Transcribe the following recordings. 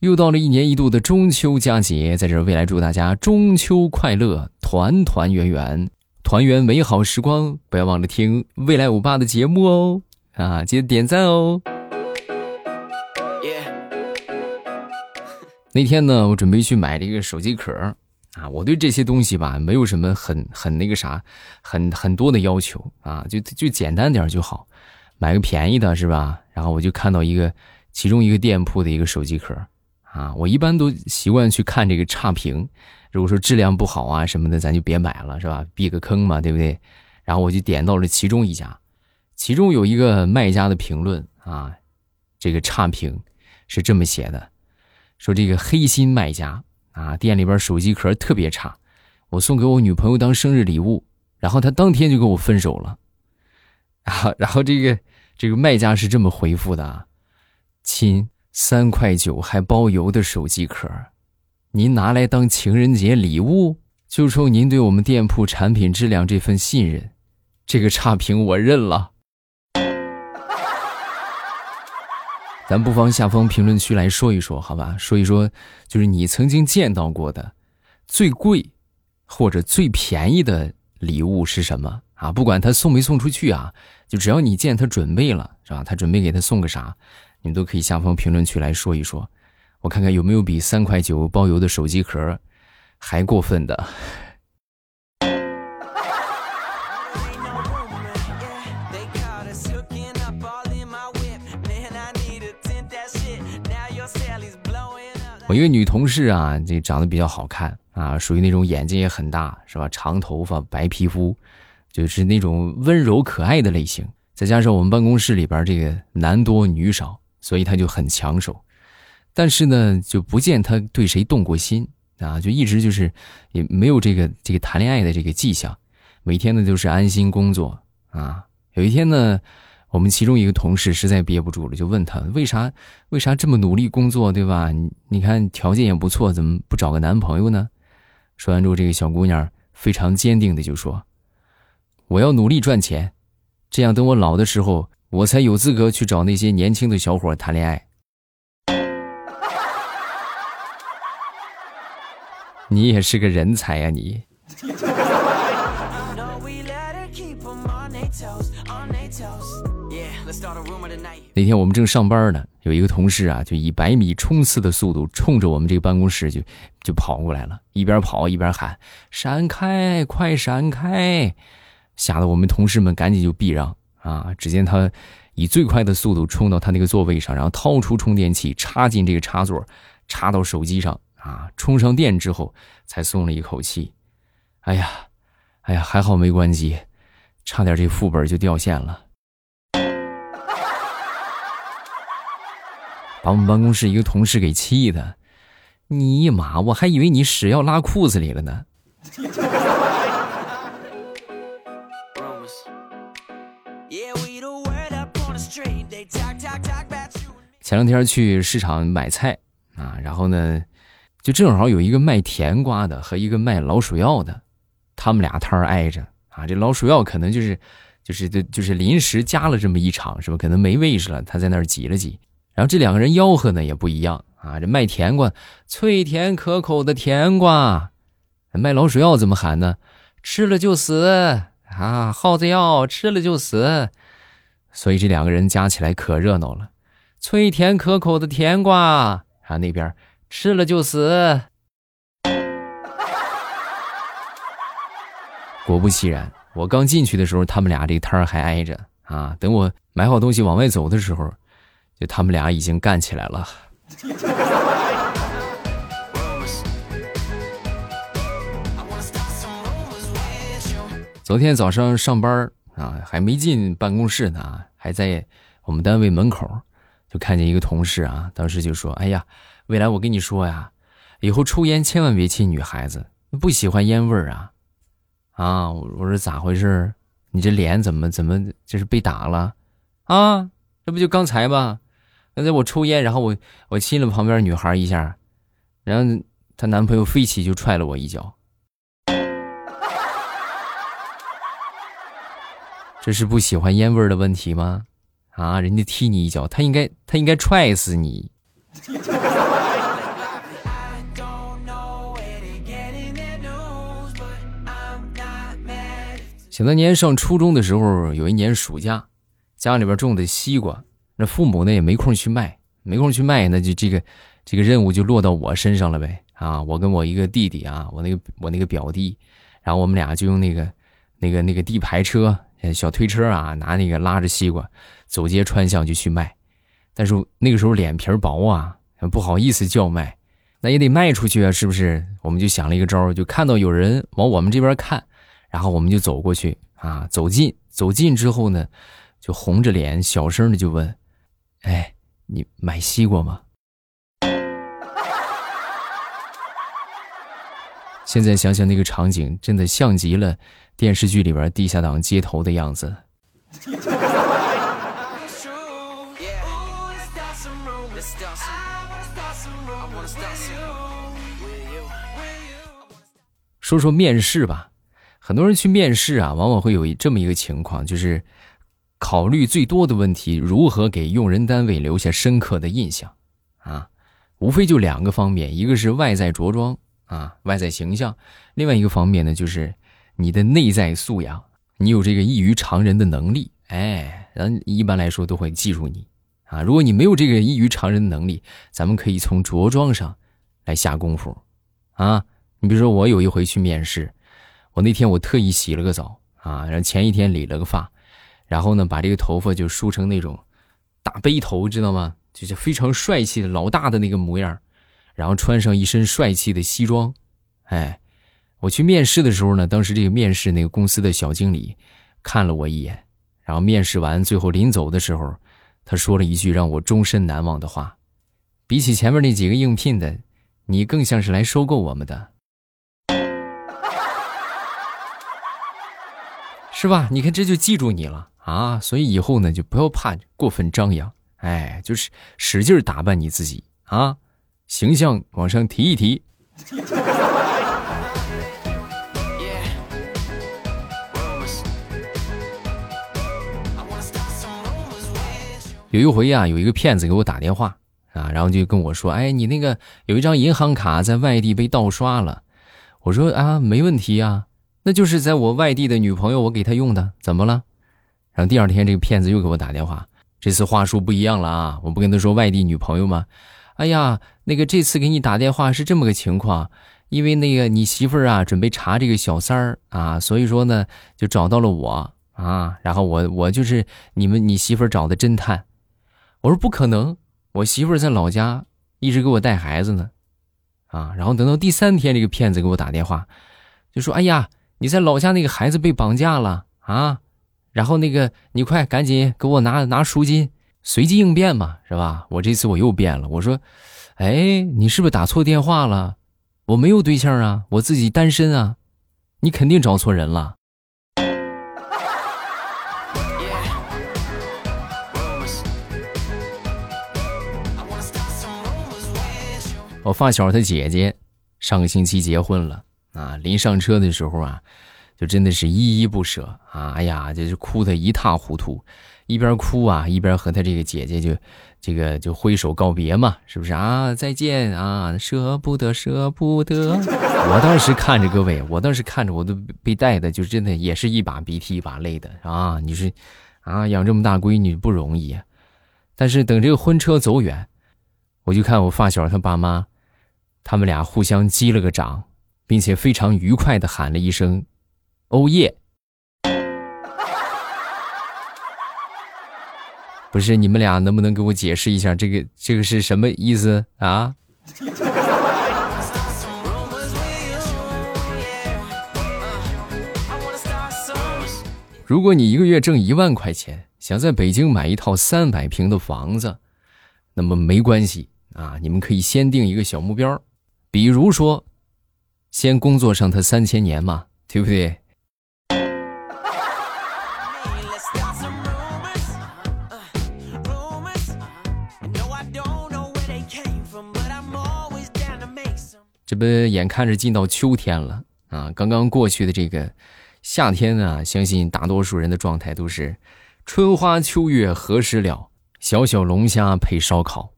又到了一年一度的中秋佳节，在这未来祝大家中秋快乐，团团圆圆，团圆美好时光。不要忘了听未来欧巴的节目哦，啊，记得点赞哦。那天呢，我准备去买这个手机壳啊，我对这些东西吧，没有什么很很那个啥，很很多的要求啊，就就简单点就好，买个便宜的是吧？然后我就看到一个其中一个店铺的一个手机壳。啊，我一般都习惯去看这个差评，如果说质量不好啊什么的，咱就别买了，是吧？避个坑嘛，对不对？然后我就点到了其中一家，其中有一个卖家的评论啊，这个差评是这么写的，说这个黑心卖家啊，店里边手机壳特别差，我送给我女朋友当生日礼物，然后她当天就跟我分手了。啊，然后这个这个卖家是这么回复的啊，亲。三块九还包邮的手机壳，您拿来当情人节礼物？就冲您对我们店铺产品质量这份信任，这个差评我认了。咱不妨下方评论区来说一说，好吧？说一说，就是你曾经见到过的最贵或者最便宜的礼物是什么啊？不管他送没送出去啊，就只要你见他准备了，是吧？他准备给他送个啥？你们都可以下方评论区来说一说，我看看有没有比三块九包邮的手机壳还过分的。我一个女同事啊，这长得比较好看啊，属于那种眼睛也很大，是吧？长头发，白皮肤，就是那种温柔可爱的类型。再加上我们办公室里边这个男多女少。所以他就很抢手，但是呢，就不见他对谁动过心啊，就一直就是也没有这个这个谈恋爱的这个迹象，每天呢就是安心工作啊。有一天呢，我们其中一个同事实在憋不住了，就问他为啥为啥这么努力工作，对吧？你你看条件也不错，怎么不找个男朋友呢？说完之后，这个小姑娘非常坚定的就说：“我要努力赚钱，这样等我老的时候。”我才有资格去找那些年轻的小伙谈恋爱。你也是个人才呀，你！那天我们正上班呢，有一个同事啊，就以百米冲刺的速度冲着我们这个办公室就就跑过来了，一边跑一边喊：“闪开，快闪开！”吓得我们同事们赶紧就避让。啊！只见他以最快的速度冲到他那个座位上，然后掏出充电器插进这个插座，插到手机上啊！充上电之后，才松了一口气。哎呀，哎呀，还好没关机，差点这副本就掉线了，把我们办公室一个同事给气的。尼玛，我还以为你屎要拉裤子里了呢。前两天去市场买菜啊，然后呢，就正好有一个卖甜瓜的和一个卖老鼠药的，他们俩摊挨着啊。这老鼠药可能就是，就是就就是临时加了这么一场，是吧？可能没位置了，他在那儿挤了挤。然后这两个人吆喝呢也不一样啊。这卖甜瓜，脆甜可口的甜瓜；卖老鼠药怎么喊呢？吃了就死啊！耗子药吃了就死。所以这两个人加起来可热闹了。脆甜可口的甜瓜，啊，那边吃了就死。果不其然，我刚进去的时候，他们俩这摊儿还挨着啊。等我买好东西往外走的时候，就他们俩已经干起来了。昨天早上上班啊，还没进办公室呢，还在我们单位门口。就看见一个同事啊，当时就说：“哎呀，未来我跟你说呀，以后抽烟千万别亲女孩子，不喜欢烟味儿啊。”啊，我说咋回事？你这脸怎么怎么就是被打了？啊，这不就刚才吗？刚才我抽烟，然后我我亲了旁边女孩一下，然后她男朋友飞起就踹了我一脚。这是不喜欢烟味儿的问题吗？啊人家踢你一脚他应该他应该踹死你。想当年上初中的时候有一年暑假家里边种的西瓜那父母呢也没空去卖没空去卖那就这个这个任务就落到我身上了呗啊我跟我一个弟弟啊我那个我那个表弟然后我们俩就用那个那个那个地排车小推车啊，拿那个拉着西瓜，走街串巷就去卖。但是那个时候脸皮薄啊，不好意思叫卖，那也得卖出去啊，是不是？我们就想了一个招就看到有人往我们这边看，然后我们就走过去啊，走近，走近之后呢，就红着脸小声的就问：“哎，你买西瓜吗？” 现在想想那个场景，真的像极了电视剧里边地下党街头的样子。说说面试吧，很多人去面试啊，往往会有这么一个情况，就是考虑最多的问题，如何给用人单位留下深刻的印象啊？无非就两个方面，一个是外在着装。啊，外在形象，另外一个方面呢，就是你的内在素养，你有这个异于常人的能力，哎，人一般来说都会记住你啊。如果你没有这个异于常人的能力，咱们可以从着装上来下功夫啊。你比如说，我有一回去面试，我那天我特意洗了个澡啊，然后前一天理了个发，然后呢，把这个头发就梳成那种大背头，知道吗？就是非常帅气的老大的那个模样。然后穿上一身帅气的西装，哎，我去面试的时候呢，当时这个面试那个公司的小经理看了我一眼，然后面试完最后临走的时候，他说了一句让我终身难忘的话：“比起前面那几个应聘的，你更像是来收购我们的，是吧？你看这就记住你了啊！所以以后呢，就不要怕过分张扬，哎，就是使劲打扮你自己啊。”形象往上提一提。有一回呀，有一个骗子给我打电话啊，然后就跟我说：“哎，你那个有一张银行卡在外地被盗刷了。”我说：“啊，没问题啊，那就是在我外地的女朋友，我给她用的，怎么了？”然后第二天这个骗子又给我打电话，这次话术不一样了啊，我不跟他说外地女朋友吗？哎呀，那个这次给你打电话是这么个情况，因为那个你媳妇儿啊准备查这个小三儿啊，所以说呢就找到了我啊，然后我我就是你们你媳妇儿找的侦探。我说不可能，我媳妇儿在老家一直给我带孩子呢，啊，然后等到第三天这个骗子给我打电话，就说哎呀你在老家那个孩子被绑架了啊，然后那个你快赶紧给我拿拿赎金。随机应变嘛，是吧？我这次我又变了，我说：“哎，你是不是打错电话了？我没有对象啊，我自己单身啊，你肯定找错人了。”我发小他姐姐上个星期结婚了啊，临上车的时候啊，就真的是依依不舍啊，哎呀，就是哭得一塌糊涂。一边哭啊，一边和他这个姐姐就，这个就挥手告别嘛，是不是啊？再见啊，舍不得，舍不得。我当时看着各位，我当时看着我都被带的，就真的也是一把鼻涕一把泪的啊！你说，啊，养这么大闺女不容易，但是等这个婚车走远，我就看我发小他爸妈，他们俩互相击了个掌，并且非常愉快的喊了一声“欧耶”。不是你们俩能不能给我解释一下这个这个是什么意思啊？如果你一个月挣一万块钱，想在北京买一套三百平的房子，那么没关系啊，你们可以先定一个小目标，比如说，先工作上他三千年嘛，对不对？这不眼看着进到秋天了啊！刚刚过去的这个夏天呢，相信大多数人的状态都是春花秋月何时了？小小龙虾配烧烤，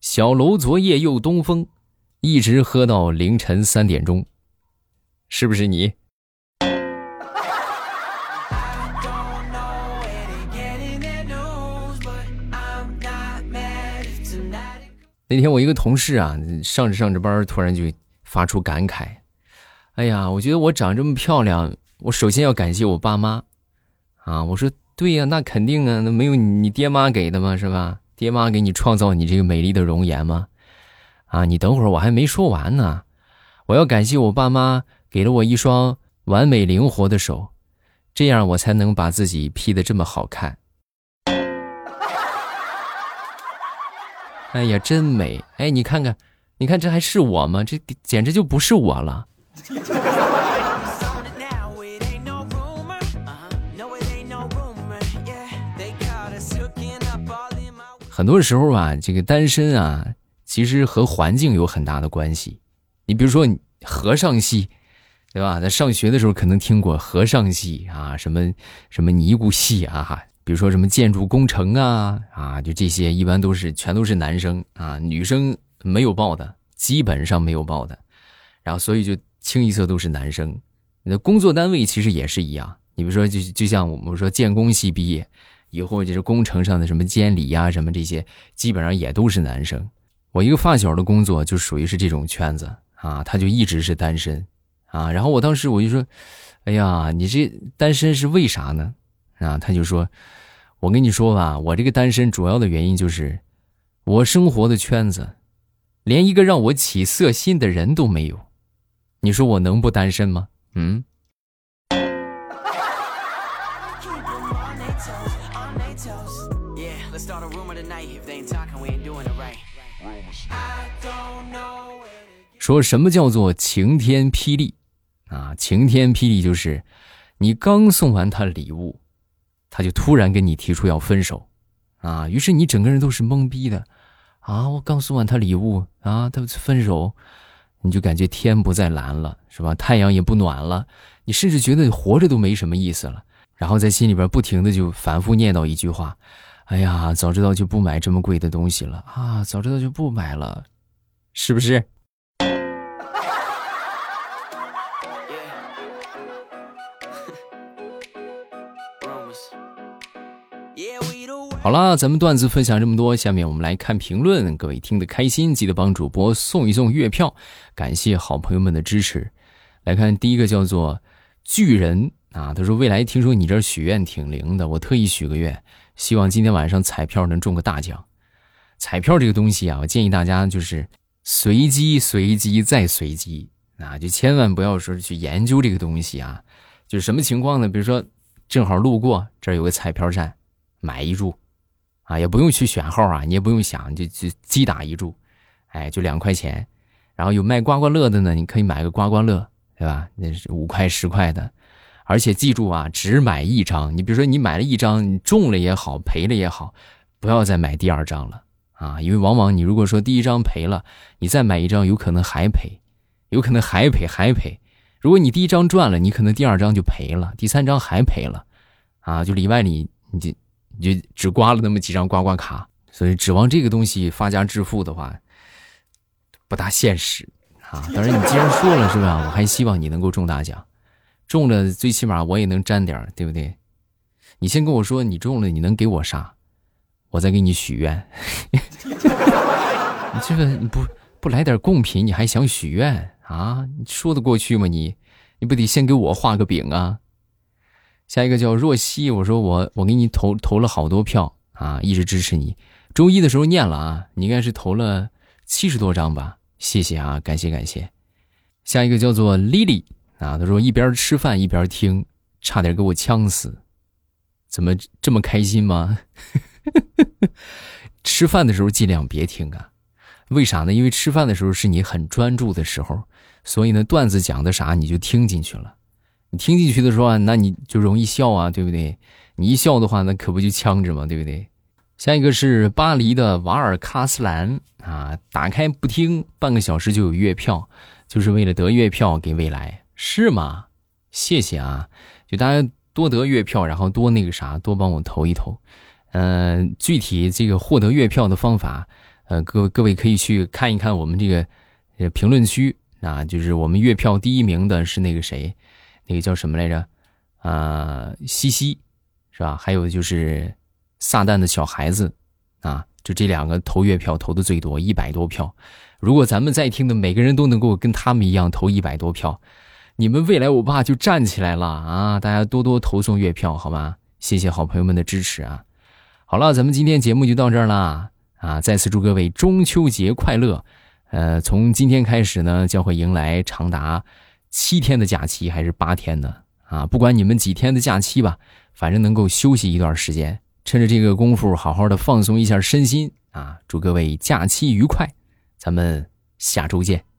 小楼昨夜又东风，一直喝到凌晨三点钟是不是你？那天我一个同事啊上着上着班突然就发出感慨哎呀我觉得我长这么漂亮我首先要感谢我爸妈。啊我说对呀那肯定啊那没有你爹妈给的嘛是吧？爹妈给你创造你这个美丽的容颜吗啊，你等会儿，我还没说完呢。我要感谢我爸妈给了我一双完美灵活的手，这样我才能把自己 P 的这么好看。哎呀，真美！哎，你看看，你看这还是我吗？这简直就不是我了。很多时候啊，这个单身啊，其实和环境有很大的关系。你比如说和尚系，对吧？在上学的时候可能听过和尚系啊，什么什么尼姑系啊，比如说什么建筑工程啊啊，就这些一般都是全都是男生啊，女生没有报的，基本上没有报的。然后所以就清一色都是男生。那工作单位其实也是一样，你比如说就就像我们说建工系毕业。以后就是工程上的什么监理呀，什么这些，基本上也都是男生。我一个发小的工作就属于是这种圈子啊，他就一直是单身啊。然后我当时我就说：“哎呀，你这单身是为啥呢？”啊，他就说：“我跟你说吧，我这个单身主要的原因就是我生活的圈子连一个让我起色心的人都没有。你说我能不单身吗？嗯。”说什么叫做晴天霹雳啊？晴天霹雳就是你刚送完他礼物，他就突然跟你提出要分手啊！于是你整个人都是懵逼的啊！我刚送完他礼物啊，他分手，你就感觉天不再蓝了，是吧？太阳也不暖了，你甚至觉得活着都没什么意思了。然后在心里边不停的就反复念叨一句话：“哎呀，早知道就不买这么贵的东西了啊！早知道就不买了，是不是？”好了，咱们段子分享这么多，下面我们来看评论。各位听得开心，记得帮主播送一送月票，感谢好朋友们的支持。来看第一个叫做巨人啊，他说未来听说你这许愿挺灵的，我特意许个愿，希望今天晚上彩票能中个大奖。彩票这个东西啊，我建议大家就是随机、随机再随机啊，就千万不要说去研究这个东西啊。就是什么情况呢？比如说正好路过这儿有个彩票站，买一注。啊，也不用去选号啊，你也不用想，就就击打一注，哎，就两块钱。然后有卖刮刮乐的呢，你可以买个刮刮乐，对吧？那是五块十块的。而且记住啊，只买一张。你比如说你买了一张，你中了也好，赔了也好，不要再买第二张了啊！因为往往你如果说第一张赔了，你再买一张，有可能还赔，有可能还赔还赔。如果你第一张赚了，你可能第二张就赔了，第三张还赔了，啊，就里外里你就。你就只刮了那么几张刮刮卡，所以指望这个东西发家致富的话，不大现实啊。当然，你既然说了是吧？我还希望你能够中大奖，中了最起码我也能沾点对不对？你先跟我说你中了，你能给我啥？我再给你许愿。你这个你不不来点贡品，你还想许愿啊？你说得过去吗？你你不得先给我画个饼啊？下一个叫若曦，我说我我给你投投了好多票啊，一直支持你。周一的时候念了啊，你应该是投了七十多张吧？谢谢啊，感谢感谢。下一个叫做 Lily 啊，他说一边吃饭一边听，差点给我呛死。怎么这么开心吗？吃饭的时候尽量别听啊，为啥呢？因为吃饭的时候是你很专注的时候，所以呢段子讲的啥你就听进去了。你听进去的时候，那你就容易笑啊，对不对？你一笑的话，那可不就呛着吗？对不对？下一个是巴黎的瓦尔卡斯兰啊，打开不听，半个小时就有月票，就是为了得月票给未来，是吗？谢谢啊，就大家多得月票，然后多那个啥，多帮我投一投。嗯，具体这个获得月票的方法，呃，各各位可以去看一看我们这个评论区啊，就是我们月票第一名的是那个谁。那个叫什么来着？啊，西西，是吧？还有就是撒旦的小孩子，啊，就这两个投月票投的最多，一百多票。如果咱们在听的每个人都能够跟他们一样投一百多票，你们未来我爸就站起来了啊！大家多多投送月票，好吗？谢谢好朋友们的支持啊！好了，咱们今天节目就到这儿了啊！再次祝各位中秋节快乐。呃，从今天开始呢，将会迎来长达七天的假期，还是八天的啊？不管你们几天的假期吧，反正能够休息一段时间，趁着这个功夫好好的放松一下身心啊！祝各位假期愉快，咱们下周见。